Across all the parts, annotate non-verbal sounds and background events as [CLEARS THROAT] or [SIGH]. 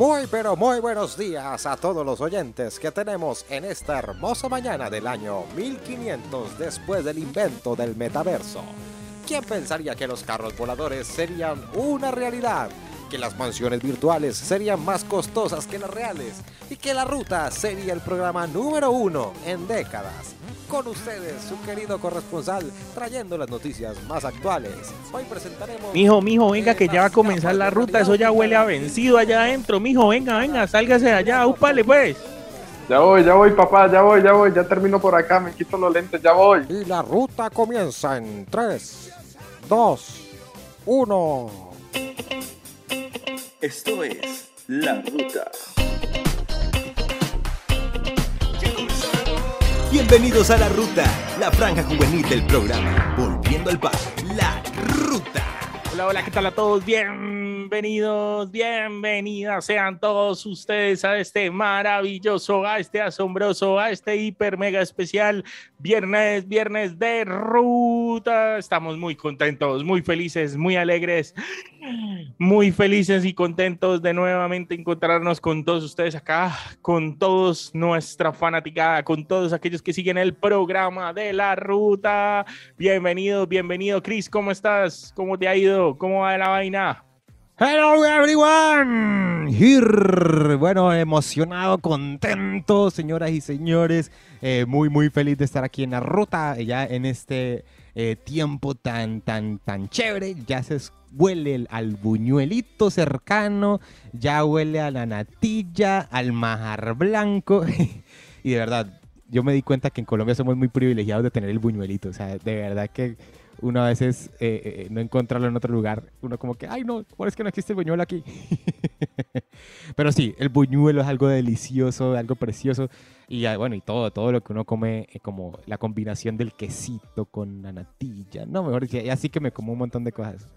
Muy pero muy buenos días a todos los oyentes que tenemos en esta hermosa mañana del año 1500 después del invento del metaverso. ¿Quién pensaría que los carros voladores serían una realidad? Que las mansiones virtuales serían más costosas que las reales y que la ruta sería el programa número uno en décadas. Con ustedes, su querido corresponsal, trayendo las noticias más actuales. Hoy presentaremos. Mijo, mijo, venga, que ya va a comenzar la ruta. Eso ya huele a vencido allá adentro. Mijo, venga, venga, sálgase de allá, úpale, pues. Ya voy, ya voy, papá, ya voy, ya voy, ya termino por acá, me quito los lentes, ya voy. Y la ruta comienza en 3, 2, 1. Esto es La Ruta. Bienvenidos a La Ruta, la franja juvenil del programa. Volviendo al bar, La Ruta. Hola, hola, ¿qué tal a todos? Bienvenidos, bienvenidas sean todos ustedes a este maravilloso, a este asombroso, a este hiper mega especial viernes, viernes de ruta. Estamos muy contentos, muy felices, muy alegres, muy felices y contentos de nuevamente encontrarnos con todos ustedes acá, con todos nuestra fanaticada, con todos aquellos que siguen el programa de la ruta. Bienvenido, bienvenido, Chris, ¿cómo estás? ¿Cómo te ha ido? ¿Cómo va la vaina? Hello everyone. Bueno, emocionado, contento, señoras y señores, eh, muy muy feliz de estar aquí en la ruta, ya en este eh, tiempo tan tan tan chévere. Ya se huele el- al buñuelito cercano, ya huele a la natilla, al majar blanco [LAUGHS] y de verdad. Yo me di cuenta que en Colombia somos muy privilegiados de tener el buñuelito. O sea, de verdad que uno a veces eh, eh, no encontrarlo en otro lugar. Uno como que, ay no, ¿por es que no existe el buñuelo aquí? [LAUGHS] Pero sí, el buñuelo es algo delicioso, algo precioso. Y bueno, y todo, todo lo que uno come, eh, como la combinación del quesito con la natilla. No, mejor así que me como un montón de cosas.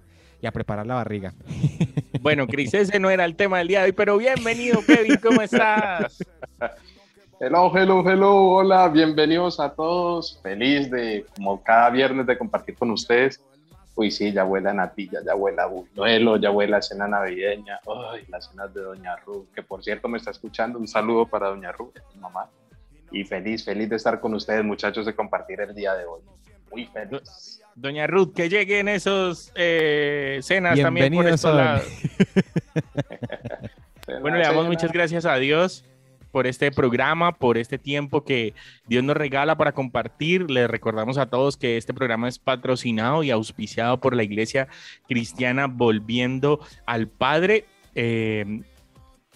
Y a preparar la barriga. Bueno, Chris, ese no era el tema del día de hoy, pero bienvenido, Kevin, ¿cómo estás? Hello, hello, hello, hola, bienvenidos a todos. Feliz de, como cada viernes, de compartir con ustedes. Uy, sí, ya huele a natilla, ya huele a buñuelo, ya huele a cena navideña. Ay, las cenas de Doña Ruth, que por cierto me está escuchando. Un saludo para Doña Ruth, mi mamá. Y feliz, feliz de estar con ustedes, muchachos, de compartir el día de hoy. Muy feliz. Doña Ruth, que lleguen esos eh, cenas también por estos lados. [LAUGHS] Bueno, le damos muchas gracias a Dios por este programa, por este tiempo que Dios nos regala para compartir. Les recordamos a todos que este programa es patrocinado y auspiciado por la Iglesia Cristiana Volviendo al Padre. Eh,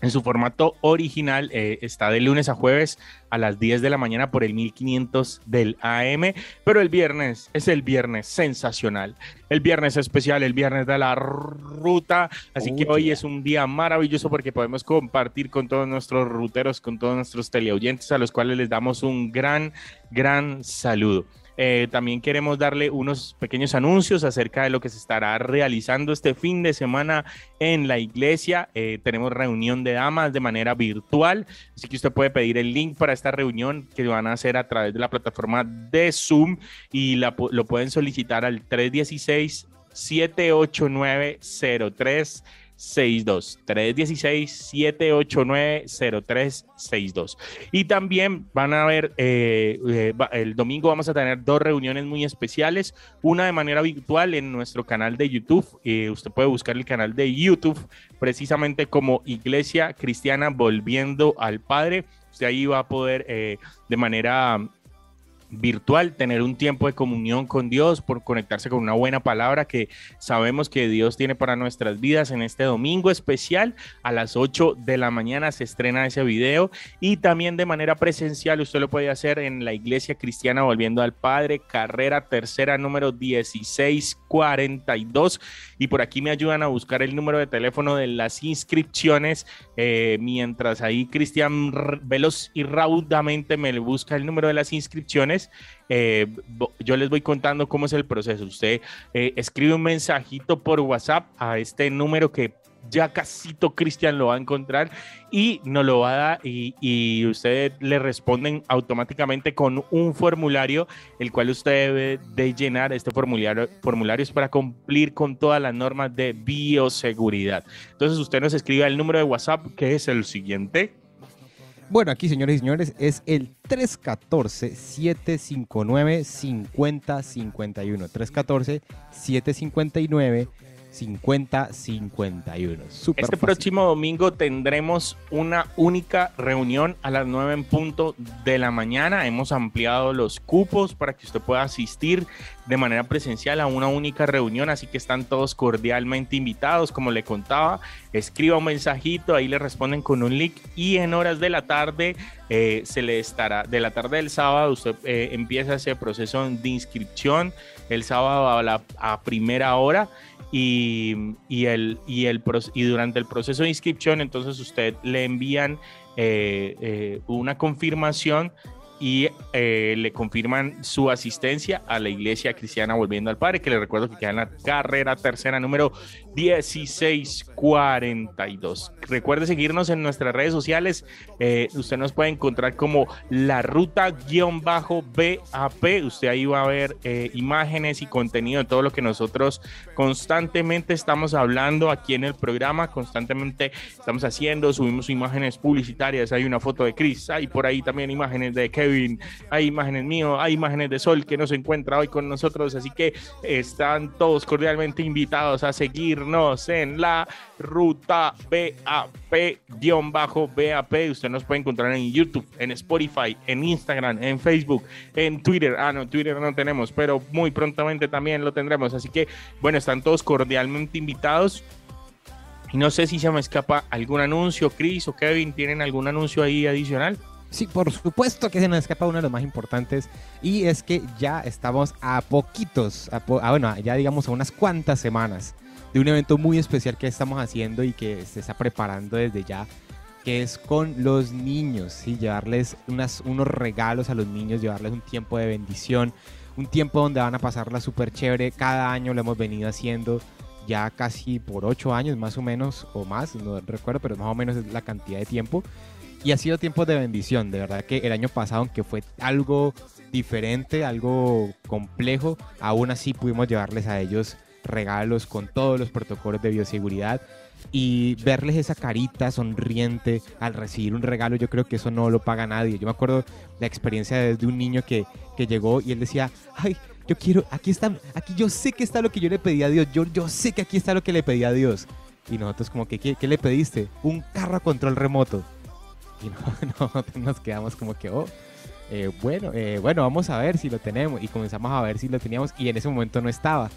en su formato original eh, está de lunes a jueves a las 10 de la mañana por el 1500 del AM, pero el viernes es el viernes sensacional, el viernes especial, el viernes de la ruta, así que hoy es un día maravilloso porque podemos compartir con todos nuestros ruteros, con todos nuestros teleoyentes a los cuales les damos un gran, gran saludo. Eh, también queremos darle unos pequeños anuncios acerca de lo que se estará realizando este fin de semana en la iglesia. Eh, tenemos reunión de damas de manera virtual, así que usted puede pedir el link para esta reunión que van a hacer a través de la plataforma de Zoom y lo pueden solicitar al 316 789 03 62 316 789 0362 y también van a ver eh, eh, el domingo vamos a tener dos reuniones muy especiales una de manera virtual en nuestro canal de YouTube eh, usted puede buscar el canal de YouTube precisamente como Iglesia Cristiana Volviendo al Padre usted ahí va a poder de manera virtual, tener un tiempo de comunión con Dios, por conectarse con una buena palabra que sabemos que Dios tiene para nuestras vidas en este domingo especial. A las 8 de la mañana se estrena ese video y también de manera presencial usted lo puede hacer en la Iglesia Cristiana Volviendo al Padre, carrera tercera número 1642 y por aquí me ayudan a buscar el número de teléfono de las inscripciones eh, mientras ahí Cristian veloz y raudamente me busca el número de las inscripciones eh, yo les voy contando cómo es el proceso usted eh, escribe un mensajito por WhatsApp a este número que ya casito Cristian lo va a encontrar y nos lo va a dar y, y ustedes le responden automáticamente con un formulario, el cual usted debe de llenar. Este formulario, formulario es para cumplir con todas las normas de bioseguridad. Entonces usted nos escribe el número de WhatsApp que es el siguiente. Bueno, aquí, señores y señores, es el 314-759-5051. 314-759-5051. 5051. Super este fácil. próximo domingo tendremos una única reunión a las 9 en punto de la mañana. Hemos ampliado los cupos para que usted pueda asistir de manera presencial a una única reunión, así que están todos cordialmente invitados. Como le contaba, escriba un mensajito, ahí le responden con un link y en horas de la tarde eh, se le estará, de la tarde del sábado, usted eh, empieza ese proceso de inscripción el sábado a la a primera hora y, y, el, y, el, y durante el proceso de inscripción, entonces usted le envían eh, eh, una confirmación y eh, le confirman su asistencia a la iglesia cristiana Volviendo al Padre, que le recuerdo que queda en la carrera tercera número 1642. Recuerde seguirnos en nuestras redes sociales. Eh, usted nos puede encontrar como la ruta-BAP. Usted ahí va a ver eh, imágenes y contenido de todo lo que nosotros constantemente estamos hablando aquí en el programa. Constantemente estamos haciendo, subimos imágenes publicitarias. Hay una foto de Chris, hay por ahí también imágenes de Kevin hay imágenes mío, hay imágenes de Sol que no se encuentra hoy con nosotros, así que están todos cordialmente invitados a seguirnos en la ruta BAP-BAP. Usted nos puede encontrar en YouTube, en Spotify, en Instagram, en Facebook, en Twitter. Ah, no, Twitter no tenemos, pero muy prontamente también lo tendremos. Así que, bueno, están todos cordialmente invitados. Y no sé si se me escapa algún anuncio, Chris o Kevin, ¿tienen algún anuncio ahí adicional? Sí, por supuesto que se nos escapa uno de los más importantes y es que ya estamos a poquitos, a, po a bueno, ya digamos a unas cuantas semanas de un evento muy especial que estamos haciendo y que se está preparando desde ya, que es con los niños, ¿sí? llevarles unos regalos a los niños, llevarles un tiempo de bendición, un tiempo donde van a pasarla súper chévere, cada año lo hemos venido haciendo ya casi por ocho años más o menos, o más, no recuerdo, pero más o menos es la cantidad de tiempo. Y ha sido tiempo de bendición, de verdad que el año pasado, aunque fue algo diferente, algo complejo, aún así pudimos llevarles a ellos regalos con todos los protocolos de bioseguridad y verles esa carita sonriente al recibir un regalo, yo creo que eso no lo paga nadie. Yo me acuerdo la experiencia de, un niño que, que llegó y él decía, ay, yo quiero, aquí está, aquí yo sé que está lo que yo le pedí a Dios, yo, yo sé que aquí está lo que le pedí a Dios. Y nosotros como que, ¿qué, qué le pediste? Un carro a control remoto. [LAUGHS] Y no, [LAUGHS] no nos quedamos como que, oh, eh, bueno, eh, bueno, vamos a ver si lo tenemos. Y comenzamos a ver si lo teníamos y en ese momento no estaba.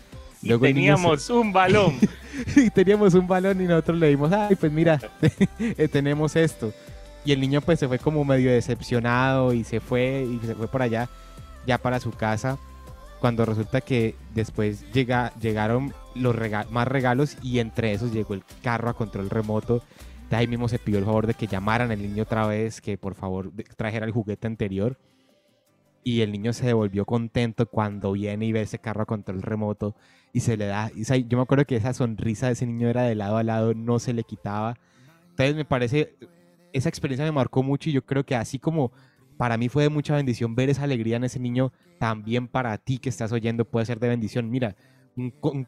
Luego teníamos se... un balón. [LAUGHS] y teníamos un balón y nosotros le dimos, ay, pues mira, tenemos esto. Y el niño pues se fue como medio decepcionado y se fue y se fue por allá, ya para su casa. Cuando resulta que después llega, llegaron los rega más regalos y entre esos llegó el carro a control remoto ahí mismo se pidió el favor de que llamaran al niño otra vez, que por favor trajera el juguete anterior. Y el niño se devolvió contento cuando viene y ve ese carro a control remoto y se le da. Y, yo me acuerdo que esa sonrisa de ese niño era de lado a lado, no se le quitaba. Entonces me parece, esa experiencia me marcó mucho y yo creo que así como para mí fue de mucha bendición ver esa alegría en ese niño, también para ti que estás oyendo puede ser de bendición. Mira,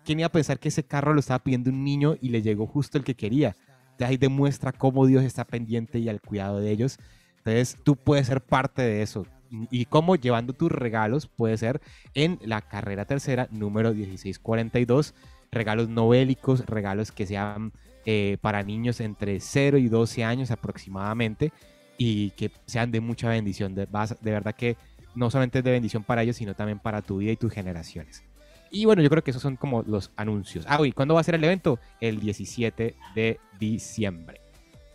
¿quién iba a pensar que ese carro lo estaba pidiendo un niño y le llegó justo el que quería? Ahí demuestra cómo Dios está pendiente y al cuidado de ellos. Entonces tú puedes ser parte de eso. Y cómo llevando tus regalos puede ser en la carrera tercera número 1642. Regalos novélicos, regalos que sean eh, para niños entre 0 y 12 años aproximadamente y que sean de mucha bendición. De, de verdad que no solamente es de bendición para ellos, sino también para tu vida y tus generaciones. Y bueno, yo creo que esos son como los anuncios. Ah, ¿y cuándo va a ser el evento? El 17 de diciembre.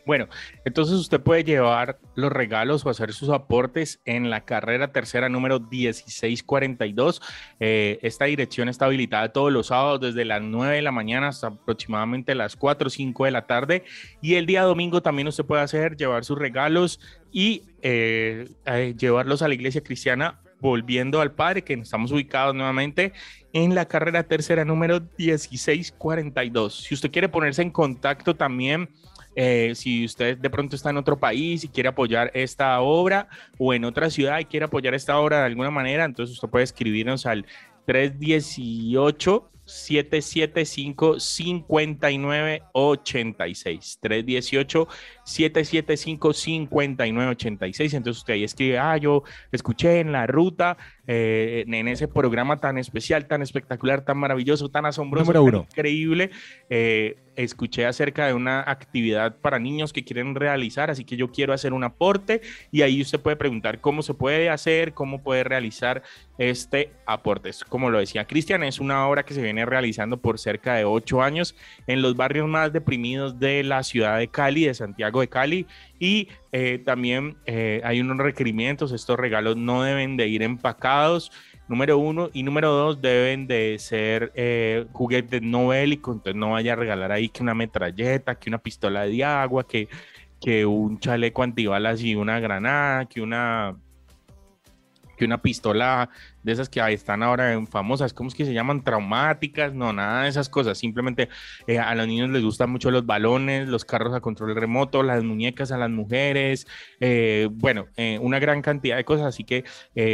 Bueno, entonces usted puede llevar los regalos o hacer sus aportes en la carrera tercera número 1642. Eh, esta dirección está habilitada todos los sábados desde las 9 de la mañana hasta aproximadamente las 4 o 5 de la tarde. Y el día domingo también usted puede hacer, llevar sus regalos y eh, eh, llevarlos a la iglesia cristiana Volviendo al Padre, que estamos ubicados nuevamente en la carrera tercera número 1642. Si usted quiere ponerse en contacto también, eh, si usted de pronto está en otro país y quiere apoyar esta obra o en otra ciudad y quiere apoyar esta obra de alguna manera, entonces usted puede escribirnos al 318 775 5986 318 775 5986 entonces usted ahí escribe ah yo escuché en la ruta eh, en ese programa tan especial tan espectacular tan maravilloso tan asombroso tan increíble eh, escuché acerca de una actividad para niños que quieren realizar, así que yo quiero hacer un aporte y ahí usted puede preguntar cómo se puede hacer, cómo puede realizar este aporte. Como lo decía Cristian, es una obra que se viene realizando por cerca de ocho años en los barrios más deprimidos de la ciudad de Cali, de Santiago de Cali, y eh, también eh, hay unos requerimientos, estos regalos no deben de ir empacados, número uno, y número dos, deben de ser eh, juguetes no bélicos, entonces no vaya a regalar ahí que una metralleta, que una pistola de agua, que, que un chaleco antibalas y una granada, que una que una pistola de esas que están ahora en famosas, ¿cómo es que se llaman? Traumáticas, no, nada de esas cosas. Simplemente eh, a los niños les gustan mucho los balones, los carros a control remoto, las muñecas a las mujeres, eh, bueno, eh, una gran cantidad de cosas. Así que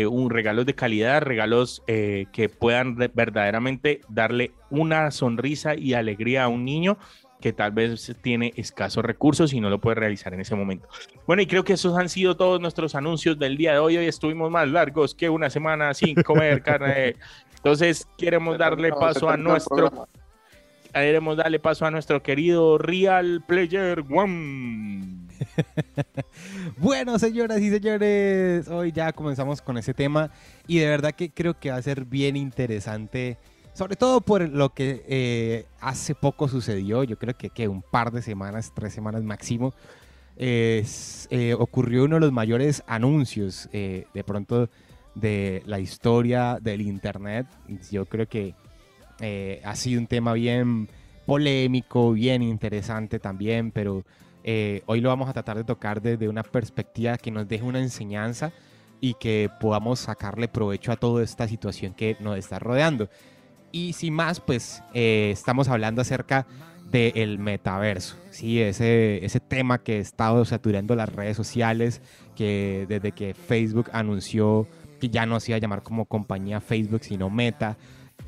un regalos de calidad, regalos que puedan verdaderamente darle una sonrisa y alegría a un niño que tal vez tiene escasos recursos y no lo puede realizar en ese momento. Bueno, y creo que esos han sido todos nuestros anuncios del día de hoy. Hoy estuvimos más largos que una semana sin comer [LAUGHS] carne. Entonces, queremos darle paso a nuestro queremos darle paso a nuestro querido Real Player One. [LAUGHS] bueno, señoras y señores, hoy ya comenzamos con ese tema y de verdad que creo que va a ser bien interesante sobre todo por lo que eh, hace poco sucedió, yo creo que, que, un par de semanas, tres semanas máximo, eh, ocurrió uno de los mayores anuncios eh, de pronto de la historia del Internet. Yo creo que ha sido un tema bien polémico, bien interesante también, pero hoy lo vamos a tratar de tocar desde una perspectiva que nos deje una enseñanza y que podamos sacarle provecho a toda esta situación que nos está rodeando. Y sin más, pues eh, estamos hablando acerca del metaverso, ¿sí? ese, ese tema que ha estado saturando las redes sociales, que desde que Facebook anunció que ya no se iba a llamar como compañía Facebook, sino Meta,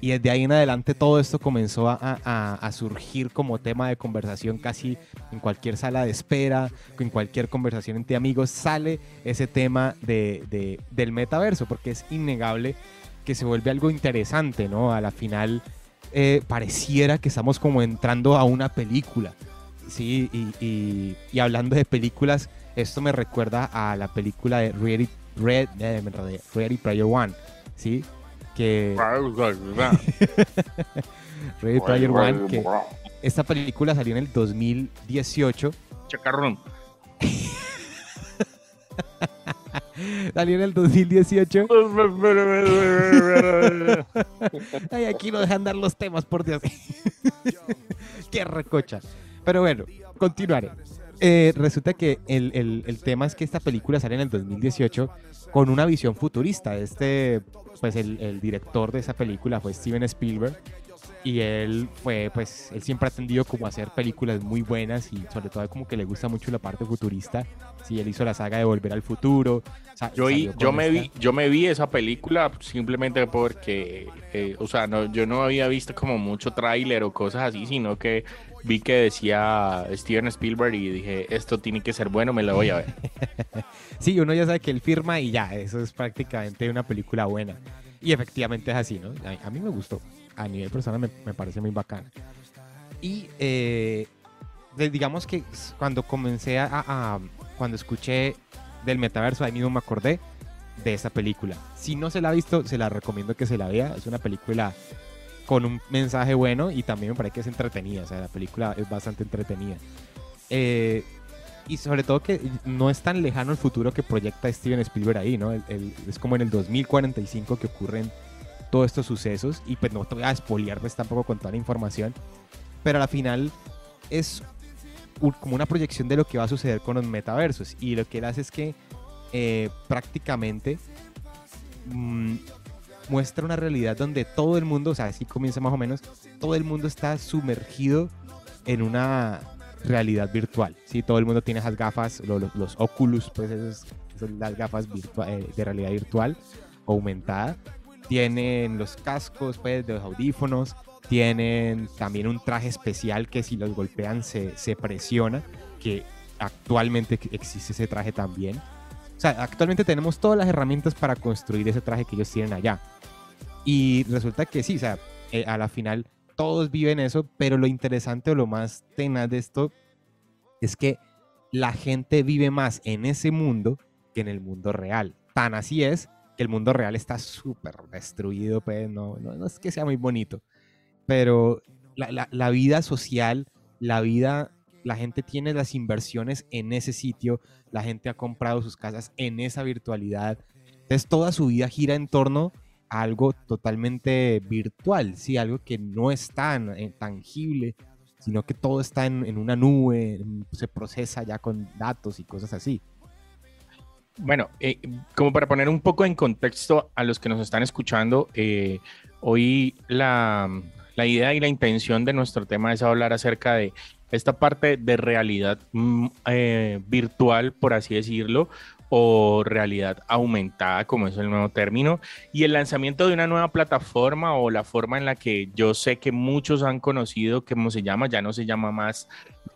y desde ahí en adelante todo esto comenzó a, a, surgir como tema de conversación casi en cualquier sala de espera, en cualquier conversación entre amigos, sale ese tema de, de, del metaverso, porque es innegable que se vuelve algo interesante, ¿no? A la final eh, pareciera que estamos como entrando a una película, ¿sí? Y, y, hablando de películas, esto me recuerda a la película de Ready, Red, eh, Ready Player One, ¿sí? Que... [LAUGHS] Ready Player One, que esta película salió en el 2018. Chacarrón. [LAUGHS] [LAUGHS] Salió en el 2018. [LAUGHS] Ay, aquí no dejan dar los temas, por Dios. [LAUGHS] Qué recocha. Pero bueno, continuaré. Eh, resulta que el, el, el, tema es que esta película sale en el 2018 con una visión futurista. Este, pues el, el director de esa película fue Steven Spielberg y él fue, pues, él siempre ha tendido como a hacer películas muy buenas y sobre todo como que le gusta mucho la parte futurista. Sí, él hizo la saga de Volver al Futuro. yo, yo me vi, yo me vi esa película simplemente porque, eh, o sea, no, yo no había visto como mucho tráiler o cosas así, sino que vi que decía Steven Spielberg y dije, esto tiene que ser bueno, me lo voy a ver. [LAUGHS] sí, uno ya sabe que él firma y ya, eso es prácticamente una película buena. Y efectivamente es así, ¿no? a mí me gustó a nivel personal me, parece muy bacana. Y eh, digamos que cuando comencé a, cuando escuché del metaverso, ahí mismo me acordé de esa película. Si no se la ha visto, se la recomiendo que se la vea. Es una película con un mensaje bueno y también me parece que es entretenida. O sea, la película es bastante entretenida. Eh, y sobre todo que no es tan lejano el futuro que proyecta Steven Spielberg ahí, ¿no? es como en el 2045 que ocurren todos estos sucesos y pues no te voy a espoliar pues tampoco con toda la información, pero al final es como una proyección de lo que va a suceder con los metaversos y lo que él hace es que eh, prácticamente mm, muestra una realidad donde todo el mundo, o sea, así comienza más o menos, todo el mundo está sumergido en una realidad virtual. ¿sí? Todo el mundo tiene esas gafas, lo- lo- los, Oculus, pues esas son las gafas virtua- eh, de realidad virtual aumentada. Tienen los cascos, pues, de los audífonos. Tienen también un traje especial que si los golpean se, se presiona, que actualmente existe ese traje también. O sea, actualmente tenemos todas las herramientas para construir ese traje que ellos tienen allá. Y resulta que sí, o sea, eh, a la final todos viven eso, pero lo interesante o lo más tenaz de esto es que la gente vive más en ese mundo que en el mundo real. Tan así es que el mundo real está súper destruido, pues no, no, es que sea muy bonito, pero la, la- vida social, la vida, la gente tiene las inversiones en ese sitio, la gente ha comprado sus casas en esa virtualidad, entonces toda su vida gira en torno a algo totalmente virtual, sí, algo que no es tan tangible, sino que todo está en, en una nube, se procesa ya con datos y cosas así. Bueno, eh, como para poner un poco en contexto a los que nos están escuchando, eh, hoy la, la idea y la intención de nuestro tema es hablar acerca de esta parte de realidad mm, eh, virtual, por así decirlo, o realidad aumentada, como es el nuevo término, y el lanzamiento de una nueva plataforma o la forma en la que yo sé que muchos han conocido, cómo se llama, ya no se llama más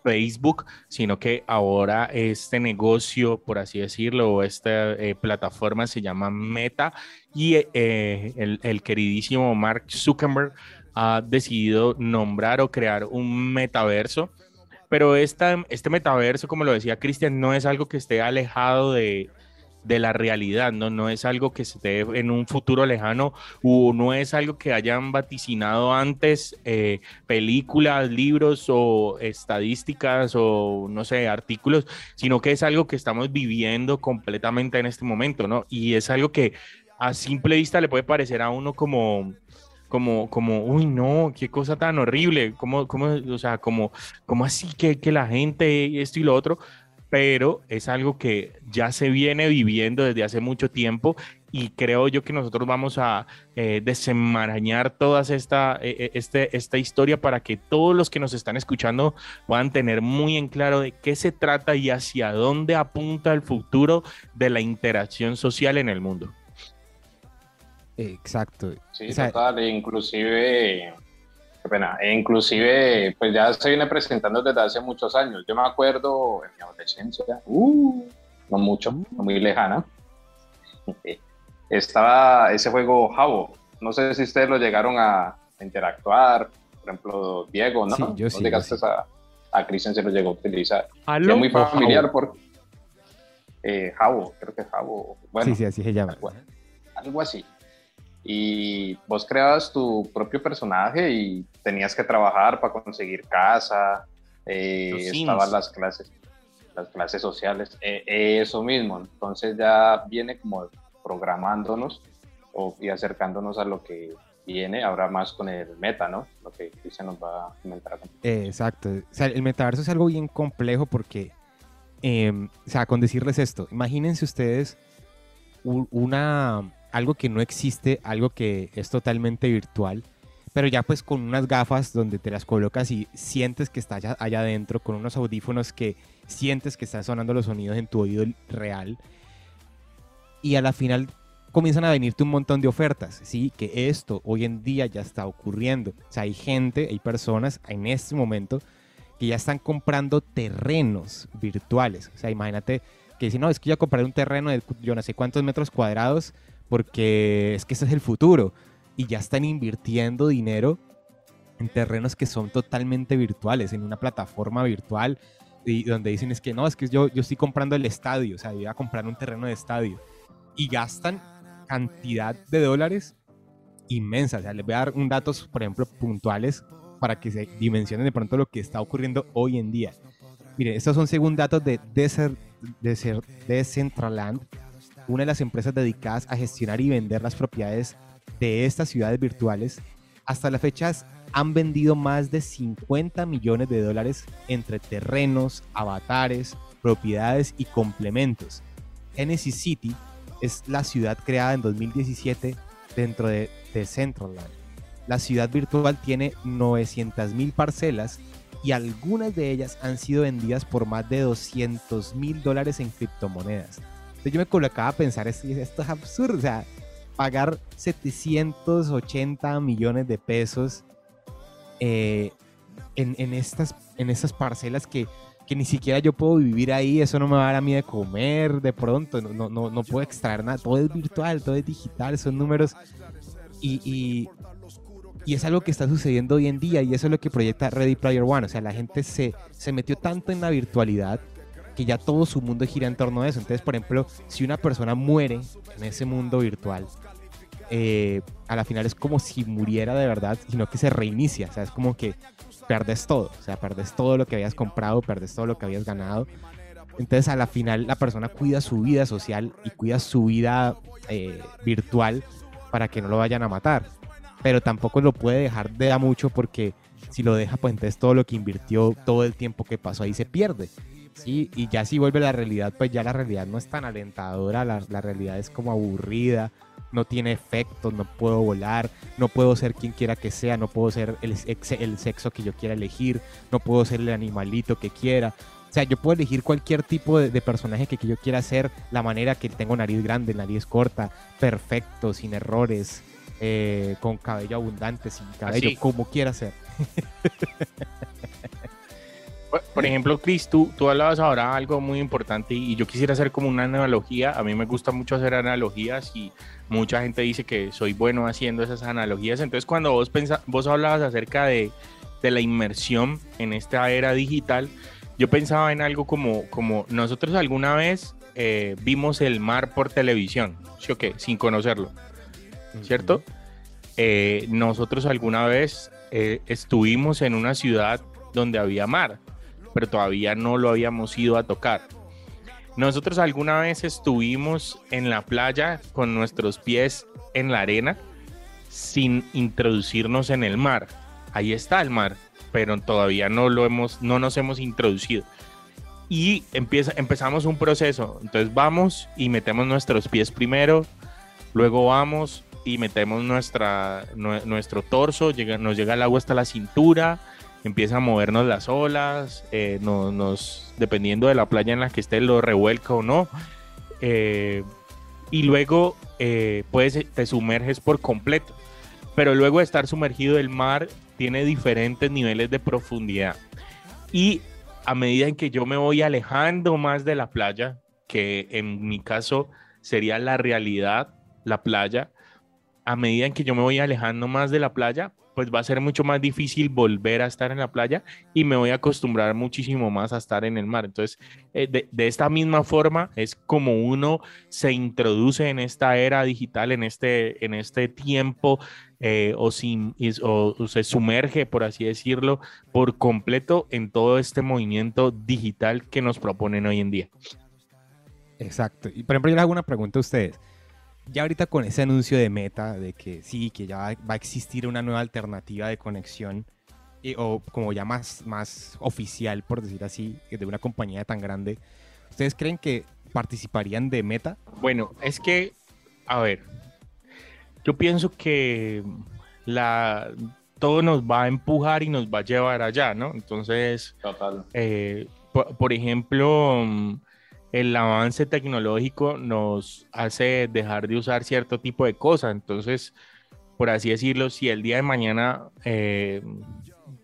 Facebook, sino que ahora este negocio, por así decirlo, o esta eh, plataforma se llama Meta y eh, el, el queridísimo Mark Zuckerberg ha decidido nombrar o crear un metaverso. Pero esta, este metaverso, como lo decía Cristian, no es algo que esté alejado de, la realidad, ¿no? No es algo que esté en un futuro lejano o no es algo que hayan vaticinado antes eh, películas, libros o estadísticas o no sé, artículos, sino que es algo que estamos viviendo completamente en este momento, ¿no? Y es algo que a simple vista le puede parecer a uno como como, como, uy, no, qué cosa tan horrible, como, como, o sea, como, como así que, que la gente, esto y lo otro, pero es algo que ya se viene viviendo desde hace mucho tiempo y creo yo que nosotros vamos a eh, desenmarañar toda esta, eh, esta historia para que todos los que nos están escuchando puedan tener muy en claro de qué se trata y hacia dónde apunta el futuro de la interacción social en el mundo. Exacto. Sí, O sea, total, e inclusive, qué pena, e inclusive, pues ya se viene presentando desde hace muchos años. Yo me acuerdo en mi adolescencia, uh, no mucho, no muy lejana, estaba ese juego Jabo. No sé si ustedes lo llegaron a interactuar, por ejemplo, Diego, ¿no? Sí, yo ¿No sí, llegaste yo a, a Cristian se lo llegó a utilizar. ¿Aló? es muy ¿O familiar Jabo? porque eh, Jabo, creo que Jabo, bueno, sí, sí, así se llama. cual. algo así. Y vos creabas tu propio personaje y tenías que trabajar para conseguir casa, eh, estaban las clases, las clases sociales, eh, eso mismo. Entonces ya viene como programándonos o, y acercándonos a lo que viene ahora más con el meta, ¿no? Lo que Cristian nos va a comentar. Eh, exacto. O sea, el metaverso es algo bien complejo porque, eh, o sea, con decirles esto, imagínense ustedes una, algo que no existe, algo que es totalmente virtual, pero ya pues con unas gafas donde te las colocas y sientes que está allá, adentro, con unos audífonos que sientes que están sonando los sonidos en tu oído real. Y a la final comienzan a venirte un montón de ofertas, ¿sí? Que esto hoy en día ya está ocurriendo. O sea, hay gente, hay personas en este momento que ya están comprando terrenos virtuales. O sea, imagínate que dicen, no, es que yo compraré un terreno de yo no sé cuántos metros cuadrados porque es que ese es el futuro. Y ya están invirtiendo dinero en terrenos que son totalmente virtuales, en una plataforma virtual y donde dicen es que no, es que yo, yo estoy comprando el estadio, o sea, yo voy a comprar un terreno de estadio. Y gastan cantidad de dólares inmensa. O sea, les voy a dar un datos, por ejemplo, puntuales para que se dimensionen de pronto lo que está ocurriendo hoy en día. Miren, estos son según datos de Desert, Desert, Decentraland, una de las empresas dedicadas a gestionar y vender las propiedades de estas ciudades virtuales. Hasta la fecha han vendido más de 50 millones de dólares entre terrenos, avatares, propiedades y complementos. Genesis City es la ciudad creada en 2017 dentro de, de Centraland. La ciudad virtual tiene 900 mil parcelas y algunas de ellas han sido vendidas por más de 200 mil dólares en criptomonedas. Entonces yo me colocaba a pensar, esto, es absurdo, o sea, pagar 780 millones de pesos eh, en, en, estas, en estas parcelas que, que, ni siquiera yo puedo vivir ahí, eso no me va a dar a mí de comer de pronto, no, no, no puedo extraer nada, todo es virtual, todo es digital, son números y, y, y es algo que está sucediendo hoy en día y eso es lo que proyecta Ready Player One. O sea, la gente se, se metió tanto en la virtualidad que ya todo su mundo gira en torno a eso. Entonces, por ejemplo, si una persona muere en ese mundo virtual, eh, a la final es como si muriera de verdad, sino que se reinicia. O sea, es como que perdes todo. O sea, perdes todo lo que habías comprado, perdes todo lo que habías ganado. Entonces, a la final, la persona cuida su vida social y cuida su vida eh, virtual para que no lo vayan a matar pero tampoco lo puede dejar de a mucho porque si lo deja, pues entonces todo lo que invirtió, todo el tiempo que pasó ahí se pierde. ¿Sí? Y ya si vuelve la realidad, pues ya la realidad no es tan alentadora, la, la realidad es como aburrida, no tiene efectos, no puedo volar, no puedo ser quien quiera que sea, no puedo ser el, el sexo que yo quiera elegir, no puedo ser el animalito que quiera. O sea, yo puedo elegir cualquier tipo de, de personaje que, que, yo quiera ser, la manera que tengo nariz grande, nariz corta, perfecto, sin errores, eh, con cabello abundante, sin cabello, Así. como quiera ser. [LAUGHS] Por- ejemplo, Chris, tú, tú hablabas ahora algo muy importante y yo quisiera hacer como una analogía. A mí me gusta mucho hacer analogías y mucha gente dice que soy bueno haciendo esas analogías. Entonces, cuando vos, vos hablabas acerca de, de la inmersión en esta era digital, yo pensaba en algo como, como nosotros alguna vez eh, vimos el mar por televisión, ¿sí o qué? Sin conocerlo. ¿cierto? Eh, nosotros alguna vez eh, estuvimos en una ciudad donde había mar, pero todavía no lo habíamos ido a tocar. Nosotros alguna vez estuvimos en la playa con nuestros pies en la arena sin introducirnos en el mar. Ahí está el mar, pero todavía no lo hemos, no nos hemos introducido. Y empieza, empezamos un proceso. Entonces vamos y metemos nuestros pies primero, luego vamos y metemos nuestra, nue- nuestro torso, llega, nos llega el agua hasta la cintura, empieza a movernos las olas, eh, no- nos, dependiendo de la playa en la que esté, lo revuelca o no. eh, y luego puedes, te sumerges por completo. Pero luego de estar sumergido, el mar tiene diferentes niveles de profundidad. Y a medida en que yo me voy alejando más de la playa, que en mi caso sería la realidad, la playa, a medida en que yo me voy alejando más de la playa, pues va a ser mucho más difícil volver a estar en la playa y me voy a acostumbrar muchísimo más a estar en el mar. Entonces, eh, de, esta misma forma es como uno se introduce en esta era digital, en este, en este tiempo, eh, o se sumerge, por así decirlo, por completo en todo este movimiento digital que nos proponen hoy en día. Exacto. Y por ejemplo, yo les hago una pregunta a ustedes. Ya ahorita con ese anuncio de Meta, de que sí, que ya va a existir una nueva alternativa de conexión, y- o como ya más, más oficial, por decir así, de una compañía tan grande, ¿ustedes creen que participarían de Meta? Bueno, es que, a ver, yo pienso que la, todo nos va a empujar y nos va a llevar allá, ¿no? Entonces, Total. eh, por, por ejemplo, mm, el avance tecnológico nos hace dejar de usar cierto tipo de cosas. Entonces, por así decirlo, si el día de mañana eh,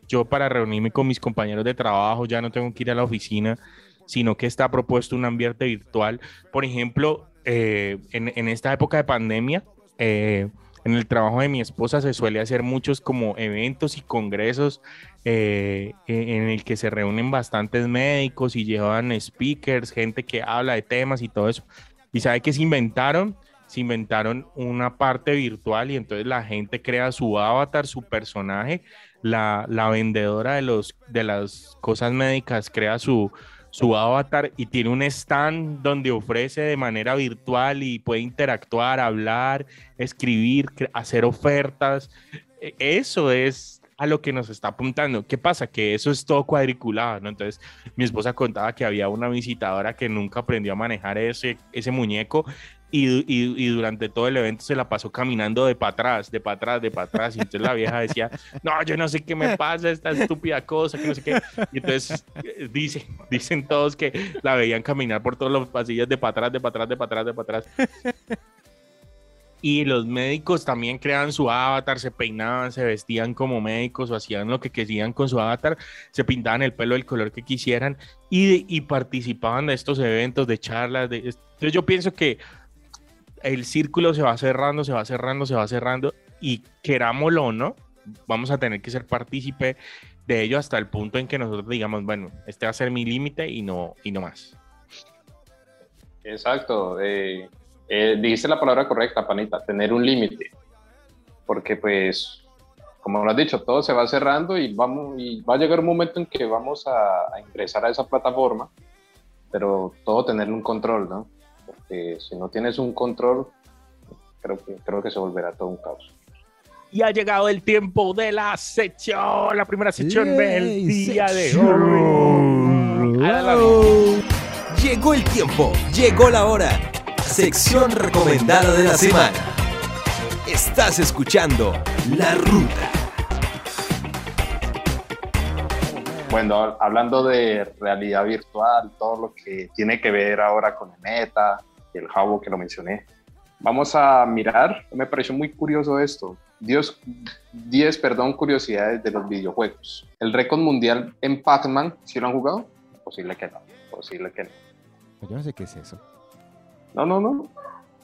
yo para reunirme con mis compañeros de trabajo ya no tengo que ir a la oficina, sino que está propuesto un ambiente virtual. Por ejemplo, eh, en, esta época de pandemia, eh, en el trabajo de mi esposa se suele hacer muchos como eventos y congresos eh, en en el que se reúnen bastantes médicos y llevan speakers, gente que habla de temas y todo eso. ¿Y sabe qué se inventaron? Se inventaron una parte virtual y entonces la gente crea su avatar, su personaje, la, la vendedora de, los, de las cosas médicas crea su, su avatar y tiene un stand donde ofrece de manera virtual y puede interactuar, hablar, escribir, hacer ofertas. E- Eso es a lo que nos está apuntando. ¿Qué pasa? Que eso es todo cuadriculado, ¿no? Entonces, mi esposa contaba que había una visitadora que nunca aprendió a manejar ese, ese muñeco y, y- y durante todo el evento se la pasó caminando de para atrás, de para atrás, de para atrás. Y entonces la vieja decía, no, yo no sé qué me pasa, esta estúpida cosa, que no sé qué. Y entonces eh, dice, dicen todos que la veían caminar por todos los pasillos de para atrás, de para atrás, de para atrás, de para atrás. Y los médicos también creaban su avatar, se peinaban, se vestían como médicos o hacían lo que querían con su avatar, se pintaban el pelo del color que quisieran y, y participaban de estos eventos, de charlas. Entonces yo pienso que el círculo se va cerrando, se va cerrando, se va cerrando y querámoslo o no, vamos a tener que ser partícipe de ello hasta el punto en que nosotros digamos, bueno, este va a ser mi límite y no, y no más. Exacto. eh, eh, dijiste la palabra correcta, Panita, tener un límite. Porque pues, como lo has dicho, todo se va cerrando y, vamos, y va a llegar un momento en que vamos a, ingresar a esa plataforma, pero todo tener un control, ¿no? Porque si no tienes un control, creo que, creo que se volverá todo un caos. Y ha llegado el tiempo de la sección, la primera sección del día de hoy. Llegó el tiempo, llegó la hora. Sección recomendada de la semana. Estás escuchando La Ruta. Bueno, hablando de realidad virtual, todo lo que tiene que ver ahora con el meta, el Jabo que lo mencioné, vamos a mirar, me pareció muy curioso esto, 10, 10 perdón, curiosidades de los videojuegos. El récord mundial en Pac-Man, ¿sí lo han jugado? Posible que no, posible que no. Pues Yo no sé qué es eso. No, no, no.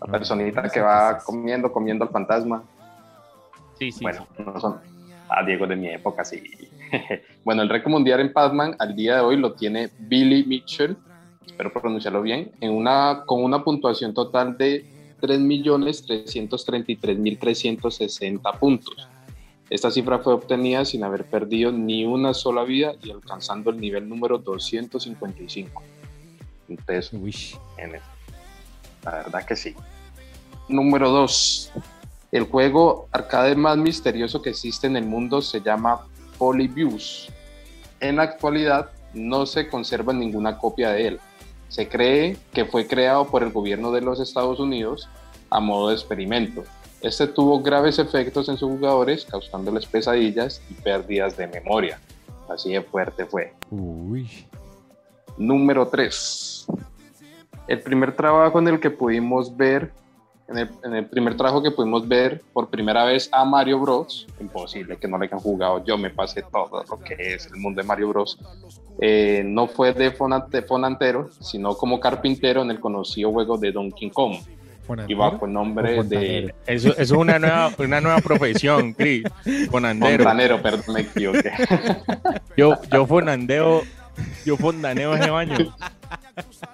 La No, personita no sé que va es comiendo, comiendo al fantasma. Sí, sí. Bueno, no son. Ah, Diego de mi época, sí. [LAUGHS] bueno, el récord mundial en Pac-Man al día de hoy lo tiene Billy Mitchell, espero pronunciarlo bien, en una, con una puntuación total de 3.333.360 puntos. Esta cifra fue obtenida sin haber perdido ni una sola vida y alcanzando el nivel número 255. Entonces, Uy. La verdad que sí. Número 2. El juego arcade más misterioso que existe en el mundo se llama Polybius. En la actualidad no se conserva ninguna copia de él. Se cree que fue creado por el gobierno de los Estados Unidos a modo de experimento. Este tuvo graves efectos en sus jugadores, causándoles pesadillas y pérdidas de memoria. Así de fuerte fue. Uy. Número 3. El primer trabajo en el que pudimos ver, en el, en el primer trabajo que pudimos ver por primera vez a Mario Bros. Imposible que no le hayan jugado. Yo me pasé todo lo que es el mundo de Mario Bros. Eh, no fue de, fona- de fonantero, sino como carpintero en el conocido juego de Donkey Kong. Y bajo el nombre ¿O de? Eso, eso es una nueva, una nueva profesión, Chris. Fonandero. Fontanero, perdón, me equivoqué. Yo, yo fonandeo, [LAUGHS] yo fondaneo ese baño.